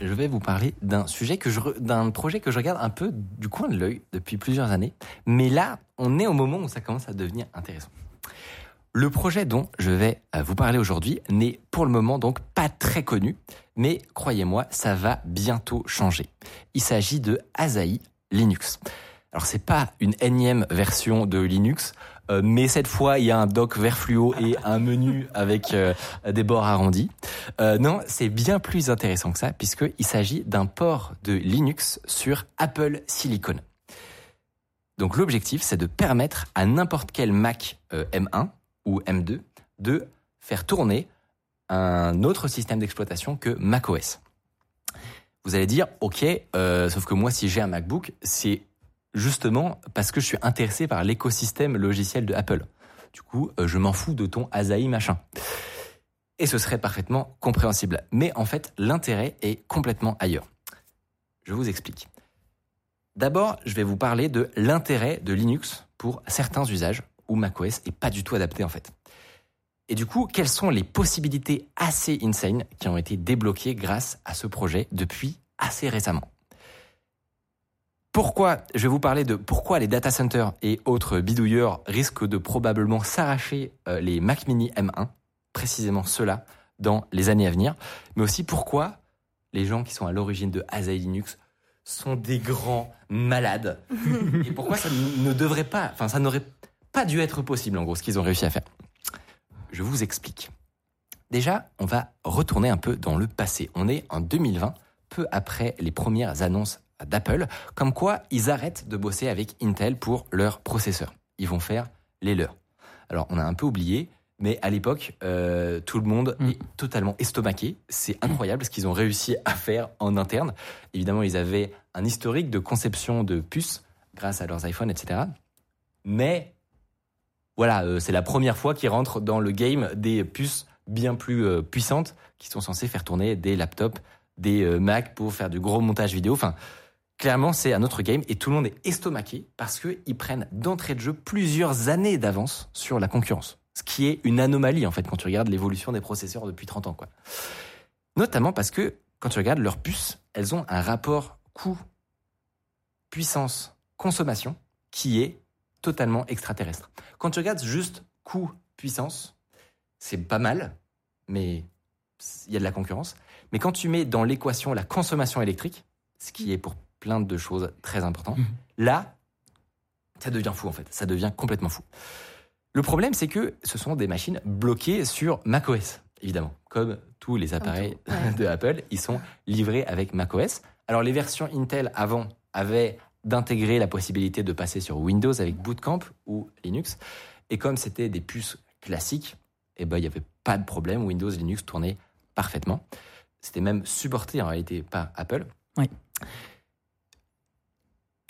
Je vais vous parler d'un sujet que je, d'un projet que je regarde un peu du coin de l'œil depuis plusieurs années. Mais là, on est au moment où ça commence à devenir intéressant. Le projet dont je vais euh, vous parler aujourd'hui n'est pour le moment donc pas très connu, mais croyez-moi, ça va bientôt changer. Il s'agit de Asahi Linux. Alors c'est pas une énième version de Linux, mais cette fois il y a un dock vert fluo et un menu avec euh, des bords arrondis. Euh, non, c'est bien plus intéressant que ça puisqu'il s'agit d'un port de Linux sur Apple Silicon. Donc l'objectif, c'est de permettre à n'importe quel Mac euh, M1 ou M2 de faire tourner un autre système d'exploitation que macOS. Vous allez dire, ok, euh, sauf que moi, si j'ai un MacBook, c'est justement parce que je suis intéressé par l'écosystème logiciel de Apple. Du coup, euh, je m'en fous de ton Asahi machin. Et ce serait parfaitement compréhensible. Mais en fait, l'intérêt est complètement ailleurs. Je vous explique. D'abord, je vais vous parler de l'intérêt de Linux pour certains usages où macOS est pas du tout adapté en fait. Et du coup, quelles sont les possibilités assez insane qui ont été débloquées grâce à ce projet depuis assez récemment? Pourquoi Je vais vous parler de pourquoi les data centers et autres bidouilleurs risquent de probablement s'arracher euh, les Mac Mini M1, précisément ceux-là, dans les années à venir, mais aussi pourquoi les gens qui sont à l'origine de Asahi Linux sont des grands malades et pourquoi ça ne devrait pas, enfin ça n'aurait pas dû être possible en gros ce qu'ils ont réussi à faire. Je vous explique. Déjà, on va retourner un peu dans le passé. On est en 2020, peu après les premières annonces d'Apple, comme quoi ils arrêtent de bosser avec Intel pour leurs processeurs. Ils vont faire les leurs. Alors, on a un peu oublié, mais à l'époque, euh, tout le monde Mm. est totalement estomaqué. C'est incroyable ce qu'ils ont réussi à faire en interne. Évidemment, ils avaient un historique de conception de puces grâce à leurs iPhones, etc. Mais voilà, euh, c'est la première fois qu'ils rentrent dans le game des puces bien plus euh, puissantes qui sont censées faire tourner des laptops, des euh, Mac pour faire du gros montage vidéo. Enfin, clairement, c'est un autre game et tout le monde est estomaqué parce qu'ils prennent d'entrée de jeu plusieurs années d'avance sur la concurrence. Ce qui est une anomalie, en fait, quand tu regardes l'évolution des processeurs depuis 30 ans, quoi. Notamment parce que, quand tu regardes leurs puces, elles ont un rapport coût, puissance, consommation qui est totalement extraterrestre. Quand tu regardes juste coût, puissance, c'est pas mal, mais il y a de la concurrence. Mais quand tu mets dans l'équation la consommation électrique, ce qui est pour plein de choses très important, Mhm. là, ça devient fou en fait. Ça devient complètement fou. Le problème, c'est que ce sont des machines bloquées sur macOS, évidemment. Comme tous les appareils ouais. de Apple, ils sont livrés avec macOS. Alors, les versions Intel avant avaient d'intégrer la possibilité de passer sur Windows avec Bootcamp ou Linux. Et comme c'était des puces classiques, eh ben, il n'y avait pas de problème. Windows et Linux tournaient parfaitement. C'était même supporté en réalité par Apple. Oui.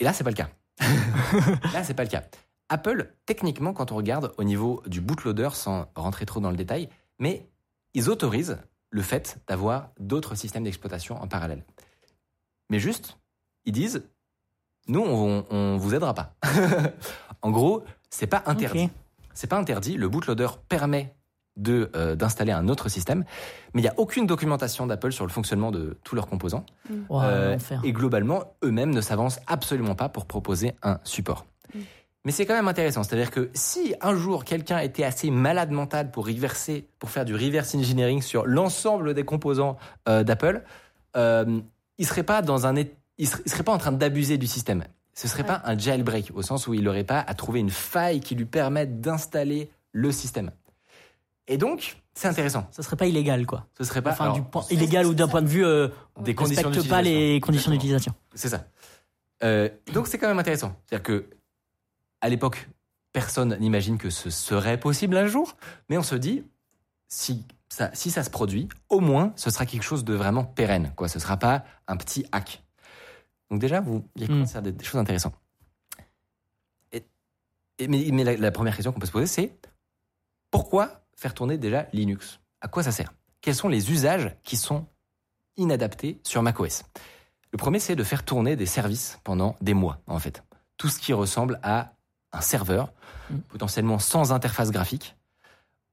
Et là, c'est pas le cas. là, c'est pas le cas. Apple, techniquement, quand on regarde au niveau du bootloader, sans rentrer trop dans le détail, mais ils autorisent le fait d'avoir d'autres systèmes d'exploitation en parallèle. Mais juste, ils disent, nous, on, on vous aidera pas. en gros, c'est pas interdit. Ok. C'est pas interdit. Le bootloader permet de euh, d'installer un autre système, mais il n'y a aucune documentation d'Apple sur le fonctionnement de tous leurs composants. Euh, et globalement, eux-mêmes ne s'avancent absolument pas pour proposer un support. Mm. Mais c'est quand même intéressant, c'est-à-dire que si un jour quelqu'un était assez malade mental pour reverser, pour faire du reverse engineering sur l'ensemble des composants euh, d'Apple, euh, il serait pas dans un, il serait, il serait pas en train d'abuser du système. Ce serait Ouais. pas un jailbreak au sens où il n'aurait pas à trouver une faille qui lui permette d'installer le système. Et donc, c'est intéressant. Ça serait pas illégal, quoi. Ce serait pas Enfin, alors, du point illégal ou d'un point de vue euh, des conditions respecte pas les conditions d'utilisation. C'est ça. Euh, donc c'est quand même intéressant. C'est-à-dire que à l'époque, personne n'imagine que ce serait possible un jour, mais on se dit, si ça, si ça se produit, au moins, ce sera quelque chose de vraiment pérenne. Quoi. Ce ne sera pas un petit hack. Donc déjà, vous, il y a Mm. commencé à des, des choses intéressantes. Et, et- mais mais la, la première question qu'on peut se poser, c'est pourquoi faire tourner déjà Linux À quoi ça sert? Quels sont les usages qui sont inadaptés sur macOS? Le premier, c'est de faire tourner des services pendant des mois, en fait. Tout ce qui ressemble à un serveur, Mm. potentiellement sans interface graphique,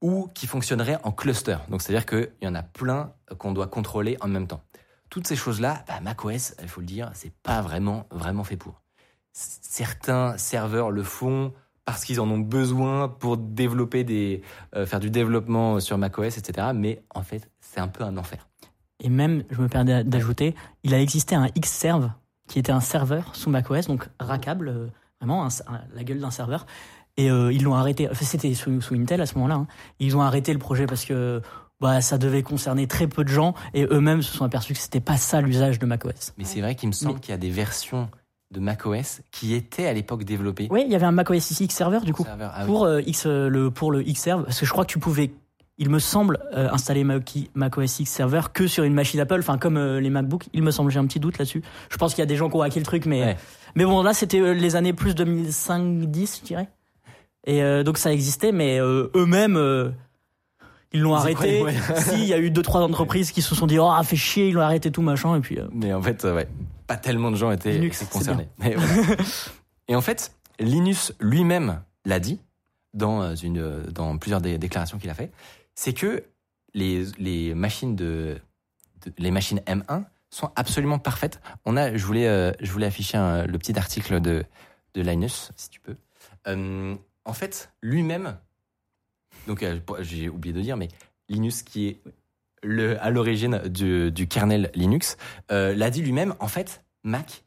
ou qui fonctionnerait en cluster. Donc, c'est-à-dire qu'il y en a plein qu'on doit contrôler en même temps. Toutes ces choses-là, bah, macOS, il faut le dire, c'est pas vraiment, vraiment fait pour. Certains serveurs le font parce qu'ils en ont besoin pour développer des, euh, faire du développement sur macOS, etc. Mais en fait, c'est un peu un enfer. Et même, je me permets d'ajouter, il a existé un Xserve qui était un serveur sous macOS, donc rackable, euh, vraiment un- un- la gueule d'un serveur. Et euh, ils l'ont arrêté. Enfin, c'était sous, sous Intel à ce moment-là. hein. Ils ont arrêté le projet parce que bah, ça devait concerner très peu de gens et eux-mêmes se sont aperçus que c'était pas ça l'usage de macOS. Mais c'est vrai qu'il me semble Mais- qu'il y a des versions de macOS qui étaient à l'époque développées. Oui, il y avait un macOS ici Xserver du coup. Ah pour euh, X euh, le pour le Xserve parce que je crois que tu pouvais il me semble euh, installer Mac- macOS X Server que sur une machine Apple enfin comme euh, les MacBooks il me semble j'ai un petit doute là-dessus je pense qu'il y a des gens qui ont hacké le truc mais Ouais. mais bon là c'était les années plus 2005 10 je dirais et euh, donc ça existait mais eux-mêmes ils l'ont arrêté ouais. si il y a eu deux trois entreprises qui se sont dit oh fait chier ils l'ont arrêté tout machin et puis euh, Mais en fait, euh, ouais, pas tellement de gens étaient, Linux, étaient concernés. Mais voilà. Et en fait, Linus lui-même l'a dit dans, euh, une, dans plusieurs dé- déclarations qu'il a fait, c'est que les, les machines de, de- les machines M1 sont absolument parfaites. On a, je voulais, euh, je voulais afficher un- le petit article de, de Linus, si tu peux. Euh, en fait, lui-même, donc euh, j'ai oublié de dire, mais Linus qui est le, à l'origine du, du kernel Linux, euh, l'a dit lui-même, en fait, Mac,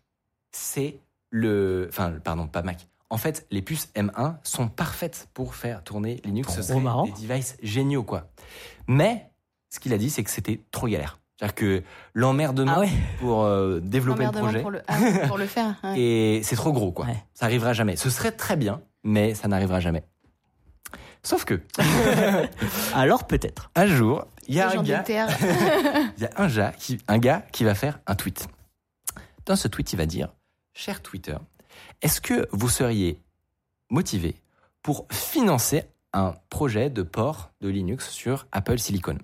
c'est le... Enfin, pardon, pas Mac. En fait, les puces M1 sont parfaites pour faire tourner Linux. Ce Trop seraient marrant. des devices géniaux, quoi. Mais, ce qu'il a dit, c'est que c'était trop galère. C'est-à-dire que l'emmerdement ah ouais pour euh, développer le projet, pour le, ah, pour le faire. ouais. et c'est trop gros, quoi. Ouais. Ça arrivera jamais. Ce serait très bien, mais ça n'arrivera jamais. Sauf que, alors peut-être un jour, il y a un gars... Il y a un gars, qui, un gars qui va faire un tweet. Dans ce tweet, il va dire Cher Twitter, est-ce que vous seriez motivé pour financer un projet de port de Linux sur Apple Silicon?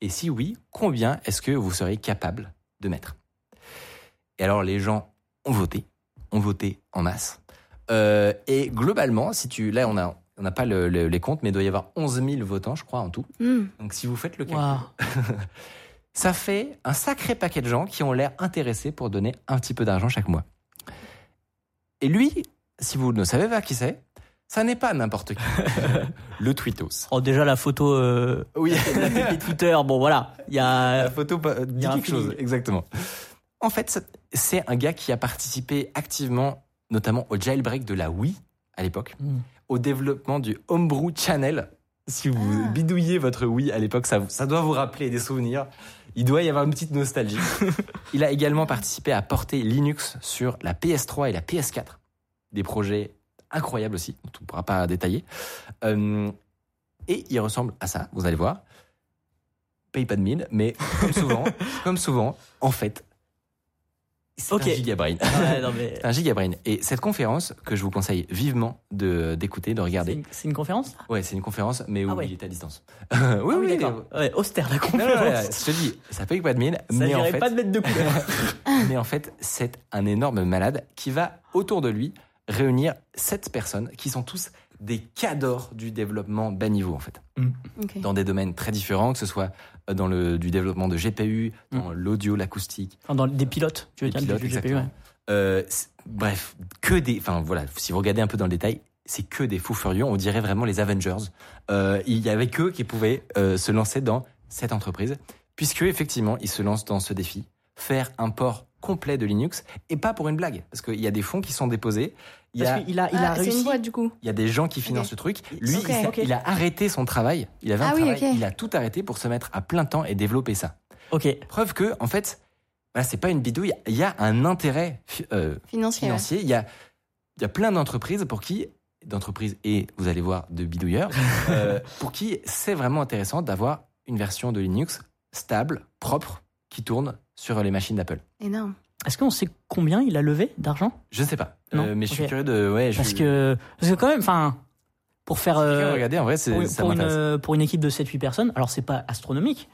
Et si oui, combien est-ce que vous seriez capable de mettre? Et alors, les gens ont voté, ont voté en masse. Euh, et globalement, si tu, là, on a, on n'a pas le- le- les comptes, mais il doit y avoir 11 000 votants, je crois, en tout. Hmm. Donc, si vous faites le calcul, ça fait un sacré paquet de gens qui ont l'air intéressés pour donner un petit peu d'argent chaque mois. Et lui, si vous ne savez pas qui c'est, ça n'est pas n'importe qui. le tweetos. oh déjà la photo euh, Oui, la pépite Twitter bon voilà il y a la photo pa- dit y a un quelque chose, exactement. En fait, c'est- c'est un gars qui a participé activement, notamment au jailbreak de la Wii à l'époque, Mm. Au développement du Homebrew Channel. Si vous Ah. bidouillez votre Wii à l'époque, ça, ça doit vous rappeler des souvenirs. Il doit y avoir une petite nostalgie. Il a également participé à porter Linux sur la PS3 et la PS4. Des projets incroyables aussi, dont on ne pourra pas détailler. Euh, et il ressemble à ça, vous allez voir. Paye pas de mine, mais comme souvent, comme souvent, en fait, c'est un gigabrain. Ouais, non, mais C'est un gigabrain. Et cette conférence, que je vous conseille vivement de d'écouter, de regarder. c'est une conférence? Ouais, c'est une conférence, mais où Ah ouais. il est à distance. oui, Ah oui, d'accord ouais, austère la conférence non, non, je te dis, ça paye pas de mine, ça mais en, fait, pas de mettre de couleur mais en fait, c'est un énorme malade qui va autour de lui réunir sept personnes qui sont tous des cadors du développement bas niveau en fait, Ok. dans des domaines très différents, que ce soit euh, dans le du développement de GPU, dans l'audio, l'acoustique, Enfin, dans des pilotes tu veux Des dire pilotes, du GPU, ouais. Euh, bref, que des. Enfin voilà, si vous regardez un peu dans le détail, c'est que des fous furieux. On dirait vraiment les Avengers. Euh, il y avait qu'eux qui pouvaient euh, se lancer dans cette entreprise, puisque effectivement, ils se lancent dans ce défi, faire un port complet de Linux, et pas pour une blague, parce qu'il y a des fonds qui sont déposés. Il parce a, il a Ah, réussi une boîte du coup. il y a des gens qui financent Ok. ce truc. Lui, il, a arrêté son travail. Il avait un Ah oui, travail. Il a tout arrêté pour se mettre à plein temps et développer ça. ok Preuve que, en fait, voilà, c'est pas une bidouille. Il y a un intérêt euh, Financier. ouais. financier. Il y a, il y a plein d'entreprises pour qui d'entreprises et vous allez voir de bidouilleurs, euh, pour qui c'est vraiment intéressant d'avoir une version de Linux stable, propre, qui tourne sur les machines d'Apple. Énorme. Est-ce qu'on sait combien il a levé d'argent? Je ne sais pas, Non Euh, mais je suis curieux de. Ouais, je, Parce que, parce que quand même, enfin, pour faire. euh, regardez, en vrai, c'est, pour, ça pour une, euh, pour une équipe de 7-8 personnes, alors c'est pas astronomique,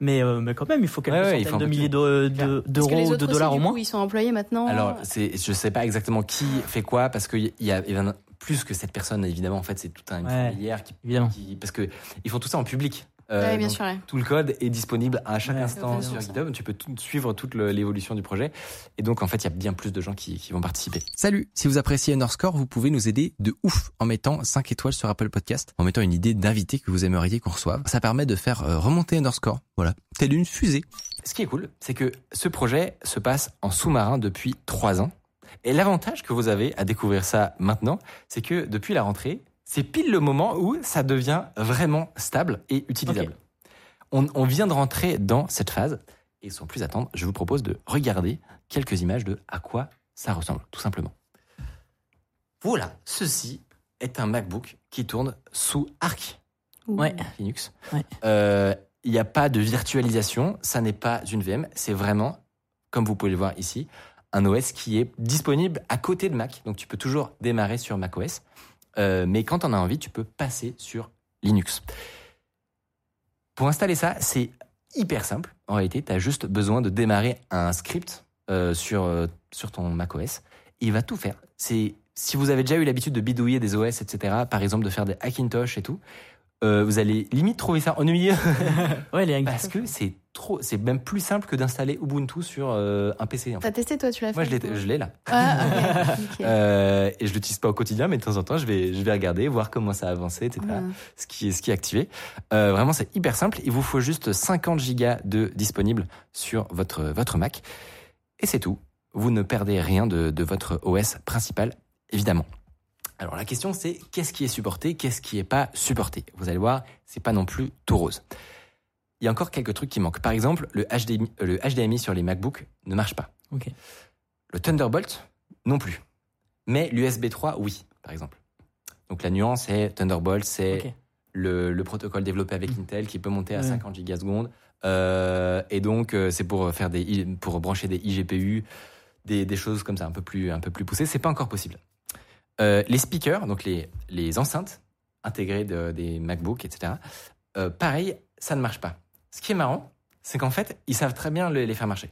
mais, euh, mais quand même, il faut quelques Ouais, ouais, centaines faut de milliers tout. de- de- d'euros, de dollars au moins. coup, ils sont employés maintenant. Alors, c'est, je sais pas exactement qui fait quoi, parce qu'il y a, il y a plus que cette personne, évidemment, en fait, c'est tout un Ouais. qui, Évidemment. qui- parce que ils font tout ça en public. Euh, Ouais, bien donc, sûr. ouais. Tout le code est disponible à chaque Ouais, instant sur GitHub. Tu peux tout- suivre toute l'évolution du projet. Et donc, en fait, il y a bien plus de gens qui, qui vont participer. Salut! Si vous appréciez Underscore, vous pouvez nous aider de ouf en mettant 5 étoiles sur Apple Podcast, en mettant une idée d'invité que vous aimeriez qu'on reçoive. Ça permet de faire euh, remonter Underscore. Voilà. Telle une fusée. Ce qui est cool, c'est que ce projet se passe en sous-marin depuis 3 ans. Et l'avantage que vous avez à découvrir ça maintenant, c'est que depuis la rentrée, c'est pile le moment où ça devient vraiment stable et utilisable. On, on vient de rentrer dans cette phase et sans plus attendre, je vous propose de regarder quelques images de à quoi ça ressemble, tout simplement. Voilà, ceci est un MacBook qui tourne sous Arc Ouais. Linux. Ouais. Euh, Il n'y a pas de virtualisation, ça n'est pas une VM, c'est vraiment, comme vous pouvez le voir ici, un OS qui est disponible à côté de Mac. Donc tu peux toujours démarrer sur macOS, euh, mais quand on a envie, tu peux passer sur Linux. Pour installer ça, c'est hyper simple. En réalité, tu as juste besoin de démarrer un script euh, sur, euh, sur ton macOS. Il va tout faire. C'est si vous avez déjà eu l'habitude de bidouiller des OS, etc., par exemple de faire des Hackintosh et tout, vous allez limite trouver ça ennuyeux Ouais, les parce que c'est trop, c'est même plus simple que d'installer Ubuntu sur euh, un PC. En T'as fait. testé, toi, tu l'as fait Moi, je l'ai, je l'ai là. Ah. Euh, et je l'utilise pas au quotidien, mais de temps en temps, je vais, je vais regarder, voir comment ça a avancé, etc. Ouais. Ce qui est, ce qui est activé. Euh, vraiment, c'est hyper simple. Il vous faut juste 50 gigas de disponible sur votre, votre Mac. Et c'est tout. Vous ne perdez rien de, de votre OS principal, évidemment. Alors, la question, c'est qu'est-ce qui est supporté, qu'est-ce qui est pas supporté? Vous allez voir, c'est pas non plus tout rose. Il y a encore quelques trucs qui manquent. Par exemple, le HDMI, le HDMI sur les MacBooks ne marche pas. Le Thunderbolt, non plus. Mais l'USB 3, oui, par exemple. Donc la nuance est Thunderbolt, c'est le, le protocole développé avec Mm. Intel qui peut monter à Ouais. 50 gigasecondes. Euh, et donc euh, c'est pour faire des I- pour brancher des iGPU, des, des choses comme ça un peu plus un peu plus poussées. C'est pas encore possible. Euh, les speakers, donc les les enceintes intégrées de- des MacBooks, etc. euh, pareil, ça ne marche pas. Ce qui est marrant, c'est qu'en fait ils savent très bien le- les faire marcher.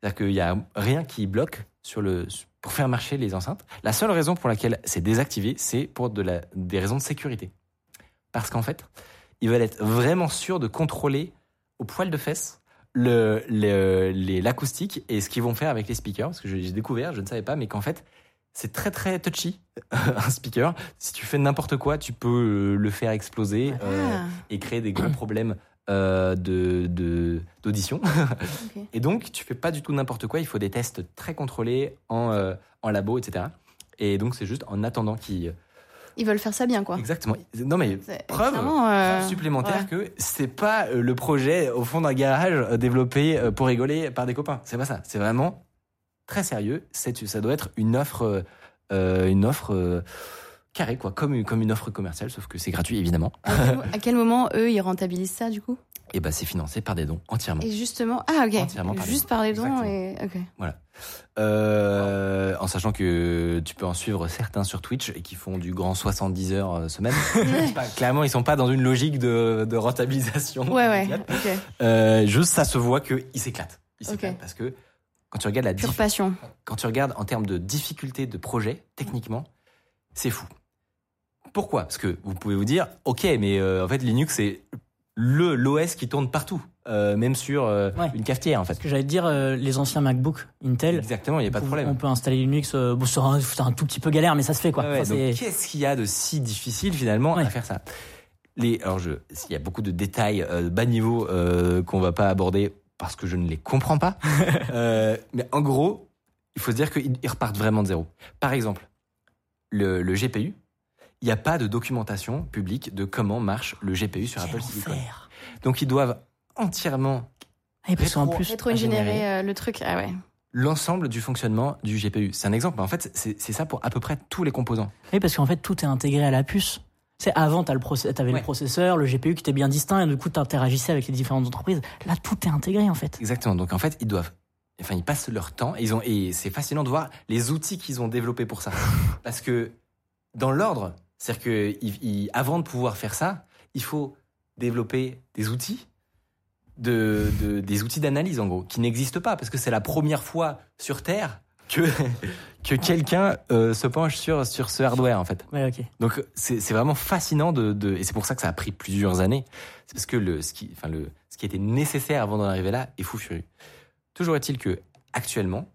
C'est-à-dire qu'il n'y a rien qui bloque sur le, pour faire marcher les enceintes. La seule raison pour laquelle c'est désactivé, c'est pour de la, des raisons de sécurité. Parce qu'en fait, ils veulent être vraiment sûrs de contrôler au poil de fesses le, le- les- l'acoustique et ce qu'ils vont faire avec les speakers. Parce que j'ai découvert, je ne savais pas, mais qu'en fait, c'est très très touchy, un speaker. Si tu fais n'importe quoi, tu peux euh, le faire exploser euh, et créer des gros problèmes euh, de de- d'audition. Et donc, tu fais pas du tout n'importe quoi. Il faut des tests très contrôlés en, euh, en labo, etc. Et donc, c'est juste en attendant qu'ils. Ils veulent faire ça bien, quoi. Exactement. Non, mais preuve, euh, preuve supplémentaire ouais. que c'est pas euh, le projet au fond d'un garage euh, développé euh, pour rigoler par des copains. C'est pas ça. C'est vraiment très sérieux. Ça doit être une offre, euh, euh, une offre carrée, quoi, comme, une- comme une offre commerciale, sauf que c'est gratuit, évidemment. À quel, à quel moment, eux, ils rentabilisent ça, du coup? Et bah, c'est financé par des dons entièrement. Et justement, ah, ok. Entièrement par les Juste par les dons Exactement. et. Ok. Euh, en sachant que tu peux en suivre certains sur Twitch et qui font du grand 70 heures euh, semaine. Pas- clairement, ils sont pas dans une logique de, de rentabilisation. Ouais, ouais. immédiate. Ok. Euh, juste, ça se voit qu'ils s'éclatent. Ils s'éclatent Ok. parce que quand tu regardes la Pure passion. quand tu regardes en termes de difficulté de projet, techniquement, c'est fou. Pourquoi? Parce que vous pouvez vous dire, ok, mais euh, en fait Linux c'est le l'OS qui tourne partout, euh, même sur euh, Ouais. une cafetière en fait. Ce que j'allais dire, euh, les anciens MacBook Intel, Exactement, il n'y a pas de problème. on peut installer Linux. bon, c'est un, tout petit peu galère, mais ça se fait quoi. Ouais, Enfin, donc qu'est-ce qu'il y a de si difficile finalement Ouais. à faire ça? Les, alors je, il y a beaucoup de détails bas niveau qu'on va pas aborder parce que je ne les comprends pas. Mais en gros, il faut se dire qu'ils ils repartent vraiment de zéro. Par exemple, le, le GPU, il n'y a pas de documentation publique de comment marche le GPU sur Quel Apple Silicon. enfer. Donc ils doivent entièrement Ah, et Rétro- plus, Rétro-ingénierer ingénierie. euh, le truc. Ah ouais. l'ensemble du fonctionnement du GPU. C'est un exemple, mais en fait, c'est ça pour à peu près tous les composants. Oui, parce qu'en fait, tout est intégré à la puce. C'est avant, t'as le process- t'avais Ouais. le processeur, le GPU qui était bien distinct, et du coup, t'interagissais avec les différentes entreprises. Là, tout est intégré, en fait. Exactement. Donc en fait, ils doivent, enfin, ils passent leur temps. Et ils ont, et c'est fascinant de voir les outils qu'ils ont développés pour ça. Parce que dans l'ordre, c'est-à-dire que avant de pouvoir faire ça, il faut développer des outils, de, de- des outils d'analyse en gros, qui n'existent pas parce que c'est la première fois sur Terre que que quelqu'un euh, se penche sur sur ce hardware en fait. Ouais. Donc c'est c'est vraiment fascinant de, de et c'est pour ça que ça a pris plusieurs années. C'est parce que le ce qui enfin le ce qui était nécessaire avant d'en arriver là est fou furieux. Toujours est-il que actuellement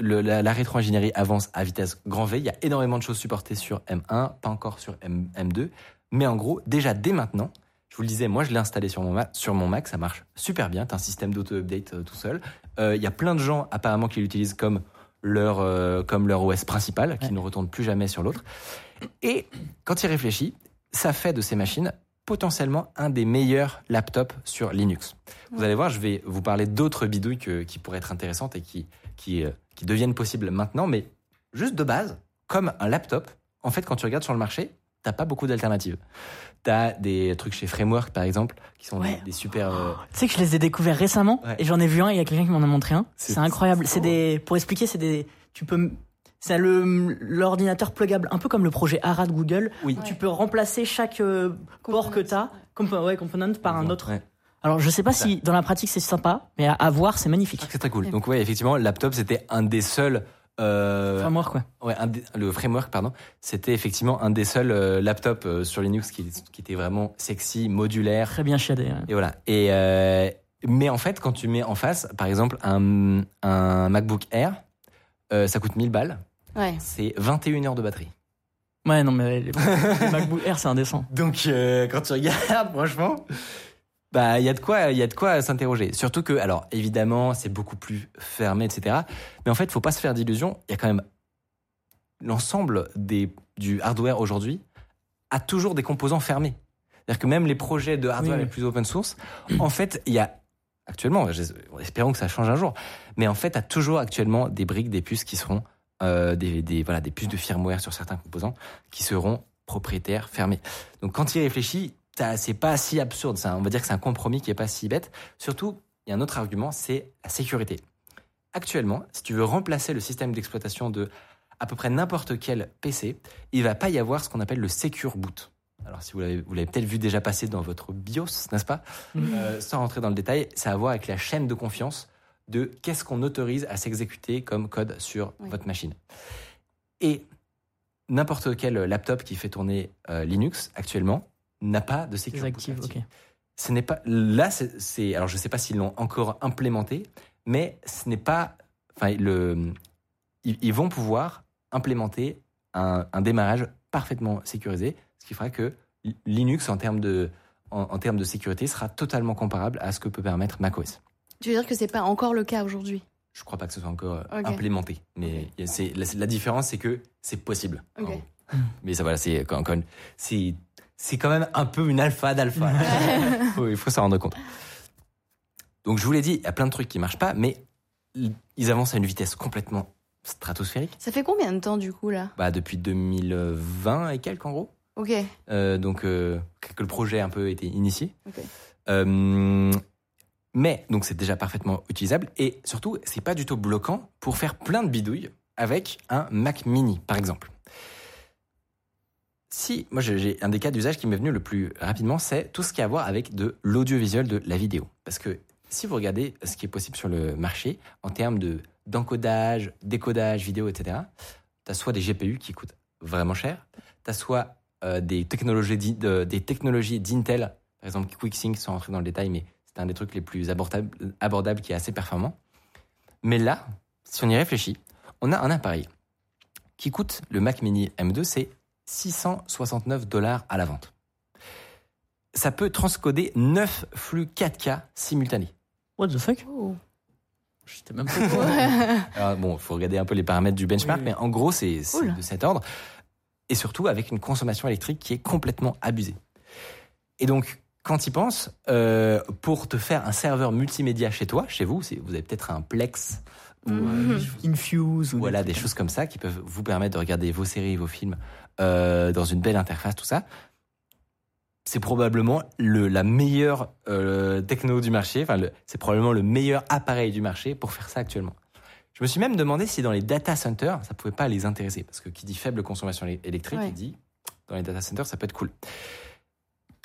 le- la, la rétro-ingénierie avance à vitesse grand V. Il y a énormément de choses supportées sur M1, pas encore sur M, M2, mais en gros déjà dès maintenant. Je vous le disais, moi je l'ai installé sur mon Mac, sur mon Mac, ça marche super bien. T'as un système d'auto-update euh, tout seul. Euh, Il y a plein de gens apparemment qui l'utilisent comme leur euh, comme leur OS principal, qui Ouais. ne retourne plus jamais sur l'autre. Et quand il réfléchit, ça fait de ces machines potentiellement un des meilleurs laptops sur Linux. Vous allez voir, je vais vous parler d'autres bidouilles que- qui pourraient être intéressantes et qui, qui, euh, qui deviennent possibles maintenant, mais juste de base, comme un laptop, en fait, quand tu regardes sur le marché, t'as pas beaucoup d'alternatives. T'as des trucs chez Framework, par exemple, qui sont Ouais. des, des super... euh, Tu sais que je les ai découverts récemment, Ouais. et j'en ai vu un, il y a quelqu'un qui m'en a montré un. C'est- C'est incroyable. C'est des, pour expliquer, c'est des, tu peux, c'est le, l'ordinateur pluggable, un peu comme le projet ARA de Google. Oui. où Tu peux remplacer chaque euh, port que t'as, compo- ouais, component par un autre. Ouais. Alors, je sais pas si dans la pratique c'est sympa, mais à, à voir, c'est magnifique. C'est très cool. Donc ouais, effectivement, le laptop, c'était un des seuls... euh, Framework, quoi. Ouais, un des- le framework, pardon, c'était effectivement un des seuls euh, laptops euh, sur Linux qui, qui était vraiment sexy, modulaire. Très bien chiadé. ouais. Et voilà. Et euh, mais en fait, quand tu mets en face, par exemple, un, un MacBook Air, euh, ça coûte 1000 balles. Ouais. C'est 21 heures de batterie. Ouais, non, mais les, les MacBook Air, c'est indécent. Donc euh, quand tu regardes, franchement, bah il y a de quoi, il y a de quoi s'interroger. Surtout que, alors évidemment, c'est beaucoup plus fermé, etc. Mais en fait, faut pas se faire d'illusions. Il y a quand même l'ensemble des du hardware aujourd'hui a toujours des composants fermés. C'est-à-dire que même les projets de hardware Oui, oui. les plus open source, en fait, il y a actuellement, espérons que ça change un jour, mais en fait, as toujours actuellement des briques, des puces qui seront euh, des, des, voilà, des puces de firmware sur certains composants qui seront propriétaires fermés. Donc quand il réfléchit, c'est pas si absurde. Ça. On va dire que c'est un compromis qui est pas si bête. Surtout, il y a un autre argument, c'est la sécurité. Actuellement, si tu veux remplacer le système d'exploitation de à peu près n'importe quel PC, il va pas y avoir ce qu'on appelle le Secure Boot. Alors, si vous l'avez, vous l'avez peut-être vu déjà passer dans votre BIOS, n'est-ce pas? Euh, Sans rentrer dans le détail, ça a à voir avec la chaîne de confiance de qu'est-ce qu'on autorise à s'exécuter comme code sur Oui. votre machine. Et n'importe quel laptop qui fait tourner euh, Linux actuellement n'a pas de actif. ok. Ce n'est pas là, c'est- c'est alors je sais pas s'ils l'ont encore implémenté, mais ce n'est pas, enfin le, ils, ils vont pouvoir implémenter un, un démarrage parfaitement sécurisé, ce qui fera que Linux en termes de en, en termes de sécurité sera totalement comparable à ce que peut permettre macOS. Tu veux dire que c'est pas encore le cas aujourd'hui? Je crois pas que ce soit encore euh, implémenté, mais la, la différence, c'est que c'est possible. Mais ça voilà, c'est quand, quand- c'est c'est quand même un peu une alpha d'alpha. Il faut s'en rendre compte. Donc je vous l'ai dit, il y a plein de trucs qui marchent pas, mais ils avancent à une vitesse complètement stratosphérique. Ça fait combien de temps du coup là? Bah depuis 2020 et quelques en gros. Ok. Euh, donc euh, que le projet a un peu été initié. Ok. Euh, mais donc c'est déjà parfaitement utilisable et surtout c'est pas du tout bloquant pour faire plein de bidouilles avec un Mac Mini par exemple. Si moi j'ai- un des cas d'usage qui m'est venu le plus rapidement, c'est tout ce qui a à voir avec de l'audiovisuel de la vidéo. Parce que si vous regardez ce qui est possible sur le marché en termes de d'encodage, décodage vidéo, etc. T'as soit des GPU qui coûtent vraiment cher, t'as soit euh, des technologies d'Intel, par exemple QuickSync, sans rentrer dans le détail, mais c'est un des trucs les plus abordables, abordables qui est assez performant. Mais là, si on y réfléchit, on a un appareil qui coûte le Mac Mini M2, c'est 669 dollars à la vente. Ça peut transcoder 9 flux 4K simultanés. What the fuck? Oh. Je sais même pas quoi. Alors, bon, il faut regarder un peu les paramètres du benchmark, Oui, oui. mais en gros, c'est de cet ordre. Et surtout avec une consommation électrique qui est complètement abusée. Et donc, quand il pense, euh, pour te faire un serveur multimédia chez toi, chez vous, vous avez peut-être un Plex ou euh, choses- Infuse ou voilà, des choses comme ça qui peuvent vous permettre de regarder vos séries, vos films euh, dans une belle interface, tout ça. C'est probablement le, la meilleure euh, techno du marché. Enfin, le- c'est probablement le meilleur appareil du marché pour faire ça actuellement. Je me suis même demandé si dans les data centers, ça pouvait pas les intéresser, parce que qui dit faible consommation électrique, Ouais. il dit dans les data centers, ça peut être cool.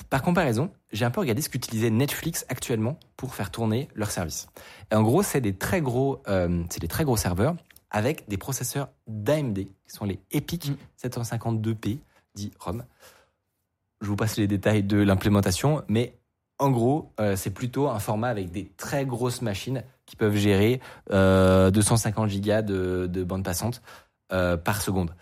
Par comparaison, j'ai un peu regardé ce qu'utilisait Netflix actuellement pour faire tourner leur service. Et en gros, c'est des très gros, euh, c'est des très gros serveurs avec des processeurs d'AMD, qui sont les EPIC Mm. 752P, dit ROM. Je vous passe les détails de l'implémentation, mais en gros, euh, c'est plutôt un format avec des très grosses machines qui peuvent gérer euh, 250 gigas de, de bande passante euh, par seconde.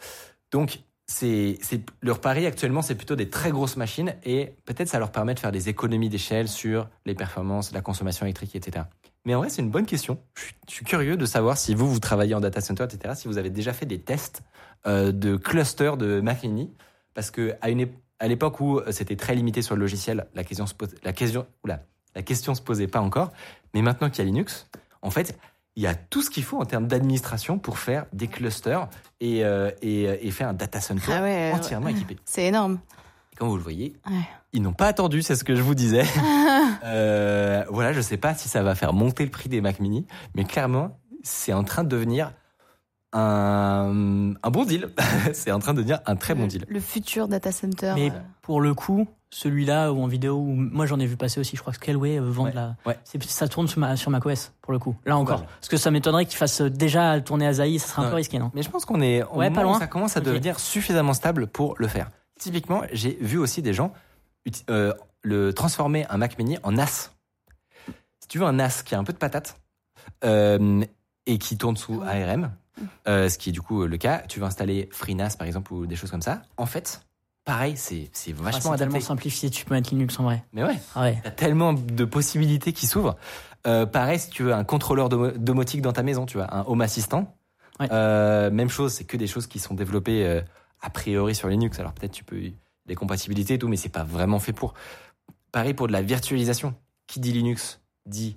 Donc, c'est leur pari actuellement, c'est plutôt des très grosses machines et peut-être ça leur permet de faire des économies d'échelle sur les performances, la consommation électrique, etc. Mais en vrai, c'est une bonne question. Je suis, curieux de savoir si vous, vous travaillez en data center, etc., si vous avez déjà fait des tests euh, de clusters de Mac Mini. Parce que à une à l'époque où euh, c'était très limité sur le logiciel, la question se la question, oula, la question se posait pas encore. Mais maintenant qu'il y a Linux, en fait, il y a tout ce qu'il faut en termes d'administration pour faire des clusters et, euh, et, et faire un data center Ah ouais, entièrement équipé. C'est énorme. Et comme vous le voyez, Ouais. ils n'ont pas attendu, c'est ce que je vous disais. Euh, voilà, je sais pas si ça va faire monter le prix des Mac Mini, mais clairement, c'est en train de devenir un, un bon deal. c'est en train de devenir un très bon deal. Le futur data center. Mais euh, pour le coup, celui-là ou en vidéo, ou moi j'en ai vu passer aussi, je crois que Scaleway euh, vend Ouais, la. ouais. c'est- Ça tourne sur, ma, sur macOS pour le coup. Là encore. Parce que ça m'étonnerait qu'il fasse euh, déjà tourner à Zaï, ça serait un peu risqué, non? Mais je pense qu'on est au Ouais, pas où loin. ça commence à devenir suffisamment stable pour le faire. Typiquement, j'ai vu aussi des gens euh, le transformer un Mac Mini en NAS. Si tu veux un NAS qui a un peu de patate euh, et qui tourne sous ARM, euh, ce qui est du coup le cas, tu veux installer FreeNAS par exemple ou des choses comme ça. En fait, pareil, c'est Ah, vachement C'est adapté. tellement simplifié, tu peux mettre Linux en vrai. Mais ouais. Ah ouais. T'as tellement de possibilités qui s'ouvrent. Euh, pareil, si tu veux un contrôleur domo- domotique dans ta maison, tu vois, un home assistant. Ouais. Euh, même chose, c'est que des choses qui sont développées euh, a priori sur Linux. Alors peut-être tu peux des compatibilités et tout, mais c'est pas vraiment fait pour. Pareil pour de la virtualisation. Qui dit Linux dit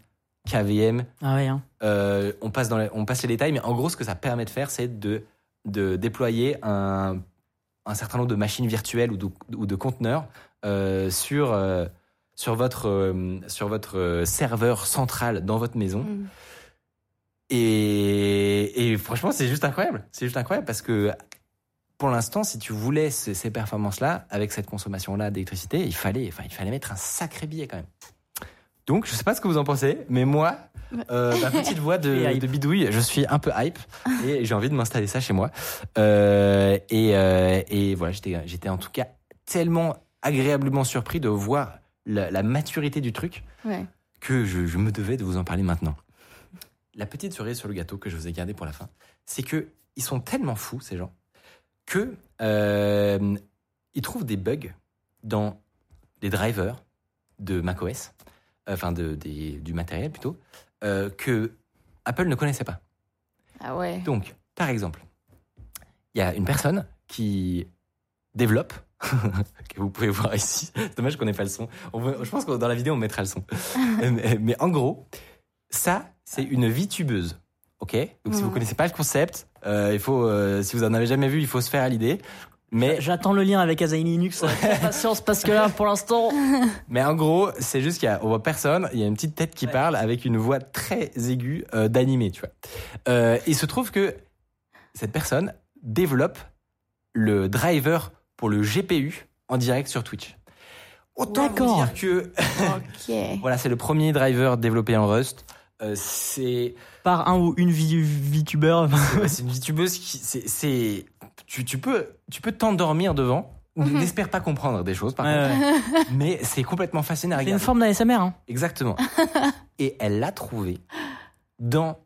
KVM. Ah ouais, hein. Euh, on passe dans les, on passe les détails, mais en gros, ce que ça permet de faire, c'est de de déployer un un certain nombre de machines virtuelles ou de, ou de conteneurs euh, sur euh, sur votre euh, sur votre serveur central dans votre maison. mm. Et, et franchement, c'est juste incroyable. C'est juste incroyable parce que pour l'instant, si tu voulais ces, ces performances-là, avec cette consommation-là d'électricité, il fallait, enfin, il fallait mettre un sacré billet quand même. Donc, je sais pas ce que vous en pensez, mais moi, euh, ma petite voix de, bidouille, je suis un peu hype et j'ai envie de m'installer ça chez moi. Euh, et, euh, et voilà, j'étais, j'étais en tout cas tellement agréablement surpris de voir la, la maturité du truc Ouais. que je, je me devais de vous en parler maintenant. La petite cerise sur le gâteau que je vous ai gardé pour la fin, c'est que ils sont tellement fous ces gens que euh, ils trouvent des bugs dans les drivers de macOS, enfin de, des- du matériel plutôt, euh, que Apple ne connaissait pas. Ah ouais. Donc, par exemple, il y a une personne qui développe, que vous pouvez voir ici. C'est dommage qu'on n'ait pas le son. On je pense que dans la vidéo, on mettra le son. mais, mais en gros, ça, c'est une VTubeuse. OK? Donc, si vous Mhm. connaissez pas le concept, euh, il faut, euh, si vous en avez jamais vu, il faut se faire à l'idée. Mais, J'attends le lien avec Azaï Linux. avec Patience, parce que là, pour l'instant. mais en gros, c'est juste qu'il y a, on voit personne, il y a une petite tête qui Ouais. parle avec une voix très aiguë euh, d'animé, tu vois. Euh, il se trouve que cette personne développe le driver pour le GPU en direct sur Twitch. Autant vous D'accord. dire que Ok. voilà, c'est le premier driver développé en Rust. Euh, c'est Par un ou une VTuber. ouais, c'est une VTubeuse qui c'est c'est tu, tu peux tu peux t'endormir devant. N'espère pas comprendre des choses par Ouais, contre, ouais. mais c'est complètement fascinant à C'est une forme d'ASMR. Hein. Exactement. Et elle l'a trouvé dans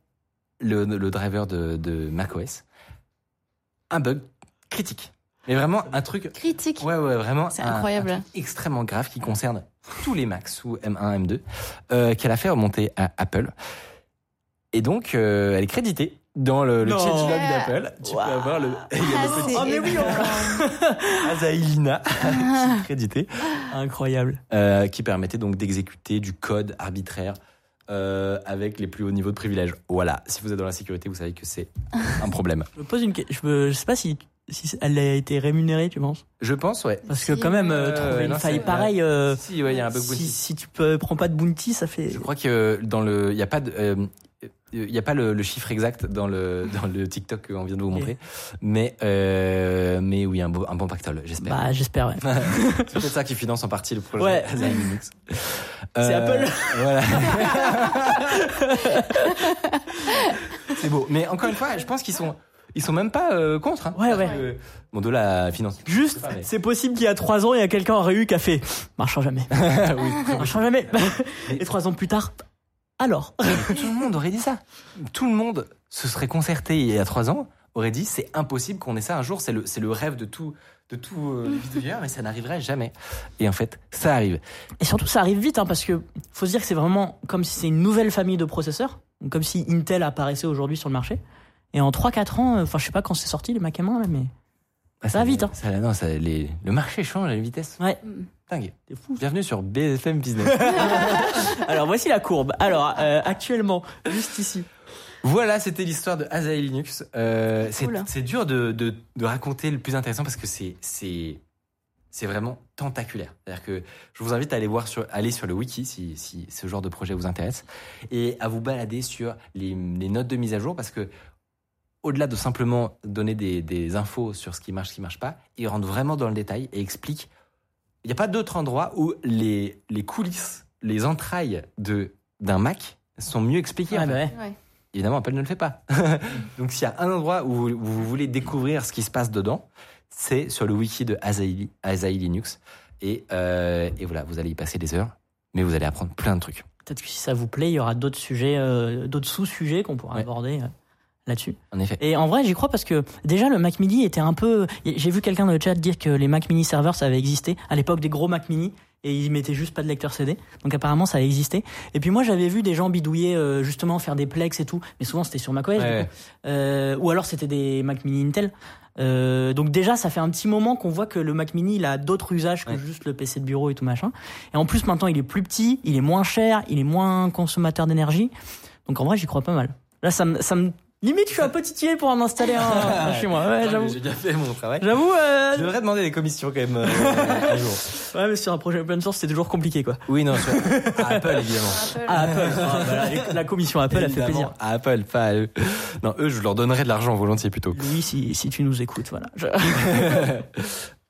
le, le driver de, de macOS un bug critique. Mais vraiment un truc. Critique. Ouais, ouais, vraiment. C'est un- incroyable. un truc extrêmement grave qui concerne tous les Macs sous M1, M2, euh, qu'elle a fait remonter à Apple. Et donc, euh, elle est créditée dans le, le changelog d'Apple. Tu peux avoir le. Il y a Ah, le petit Oh, mais oui, énorme. Azaïlina qui est crédité Incroyable. euh, qui permettait donc d'exécuter du code arbitraire euh, avec les plus hauts niveaux de privilèges. Voilà, si vous êtes dans la sécurité, vous savez que c'est un problème. Je me pose une question. Je, me- je sais pas si, si elle a été rémunérée, tu penses? Je pense, ouais. Parce que Si, quand même, euh, ouais, trouver une non, faille pareille, euh, Si, ouais, il y a un bug si, bounty. si tu peux, prends pas de bounty, ça fait. Je crois que dans le, il y a pas de, euh, il y a pas le, le chiffre exact dans le dans le TikTok qu'on vient de vous montrer, mais euh, mais oui un bon un bon pactole, j'espère. Bah, j'espère, ouais. c'est peut-être ça qui finance en partie le projet Ouais. C'est Apple. Voilà. c'est beau. Mais encore une fois, je pense qu'ils sont ils sont même pas euh, contre. Hein, Ouais, ouais. que, Bon, de la finance. Juste, mais- c'est possible qu'il y a trois ans, il y a quelqu'un aurait eu qui a fait marchera jamais. oui. marchera jamais. Et trois ans plus tard, alors. Tout le monde aurait dit ça. Tout le monde se serait concerté il y a trois ans, aurait dit c'est impossible qu'on ait ça un jour. C'est le, c'est le rêve de tout, de tout euh, le vidéo, mais ça n'arriverait jamais. Et en fait, ça arrive. Et surtout, ça arrive vite, hein, parce que faut se dire que c'est vraiment comme si c'est une nouvelle famille de processeurs, comme si Intel apparaissait aujourd'hui sur le marché. Et en 3-4 ans, euh, enfin, je sais pas quand c'est sorti les Mac M1, là, mais Ah, Ça va vite, hein. Ça, non, ça, les- le marché change à une vitesse ouais, dingue. c'est fou. Bienvenue sur BFM Business. Alors voici la courbe. Alors euh, actuellement, juste ici. voilà, c'était l'histoire de Asahi Linux. Euh, c'est, dur de, de, de raconter le plus intéressant parce que c'est, c'est, c'est vraiment tentaculaire. C'est-à-dire que je vous invite à aller voir sur, aller sur le wiki si, si ce genre de projet vous intéresse et à vous balader sur les, les notes de mise à jour parce que au-delà de simplement donner des, des infos sur ce qui marche, ce qui marche pas, ils rentrent vraiment dans le détail et expliquent. Il n'y a pas d'autre endroit où les, les coulisses, les entrailles de, d'un Mac sont mieux expliquées. en Ouais, fait. bah ouais. Ouais. Évidemment, Apple ne le fait pas. Donc, s'il y a un endroit où vous, où vous voulez découvrir ce qui se passe dedans, c'est sur le wiki de Asahi, Asahi Linux. Et, euh, et voilà, vous allez y passer des heures, mais vous allez apprendre plein de trucs. Peut-être que si ça vous plaît, il y aura d'autres sujets, euh, d'autres sous-sujets qu'on pourra Ouais. aborder euh, là-dessus. En effet. Et en vrai, j'y crois parce que déjà le Mac Mini était un peu. J'ai vu quelqu'un dans le chat dire que les Mac Mini serveurs ça avait existé à l'époque des gros Mac Mini et ils mettaient juste pas de lecteur CD. Donc apparemment ça a existé. Et puis moi j'avais vu des gens bidouiller euh, justement faire des Plex et tout, mais souvent c'était sur macOS. Ouais. Euh, ou alors c'était des Mac Mini Intel. Euh, donc déjà ça fait un petit moment qu'on voit que le Mac Mini il a d'autres usages que Ouais. juste le PC de bureau et tout machin. Et en plus maintenant il est plus petit, il est moins cher, il est moins consommateur d'énergie. Donc en vrai j'y crois pas mal. Là ça me, ça me limite je suis un peu titillé pour en installer un chez moi. Ouais j'avoue. J'ai bien fait mon travail. J'avoue, euh, Je devrais demander des commissions quand même euh, un jour. ouais, mais sur un projet open source, c'est toujours compliqué, quoi. Oui, non, sur à Apple évidemment. Apple. À Apple, ah, bah la commission Apple a fait plaisir. À Apple, pas à eux. Non, eux, je leur donnerais de l'argent volontiers plutôt. Louis, si, si tu nous écoutes, voilà. Je-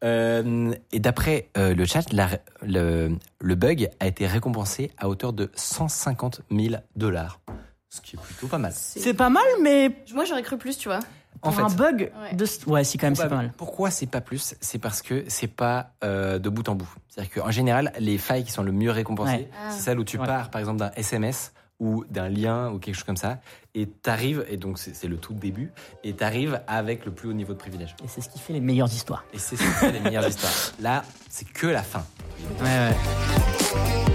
Euh, et d'après euh, le chat, la- le, le bug a été récompensé à hauteur de 150 000 dollars. Ce qui est plutôt pas mal. C'est pas mal, mais Moi, j'aurais cru plus, tu vois. En pour un bug Ouais. de... ce- Ouais, si, quand même, c'est pas mal. Pourquoi c'est pas plus C'est parce que c'est pas euh, de bout en bout. C'est-à-dire qu'en général, les failles qui sont le mieux récompensées, Ouais. Ah. c'est celles où tu Ouais. pars, par exemple, d'un SMS ou d'un lien ou quelque chose comme ça, et t'arrives, et donc c'est c'est le tout début, et t'arrives avec le plus haut niveau de privilège. Et c'est ce qui fait les meilleures histoires. Et c'est ce qui fait les meilleures histoires. Là, c'est que la fin. Ouais, ouais.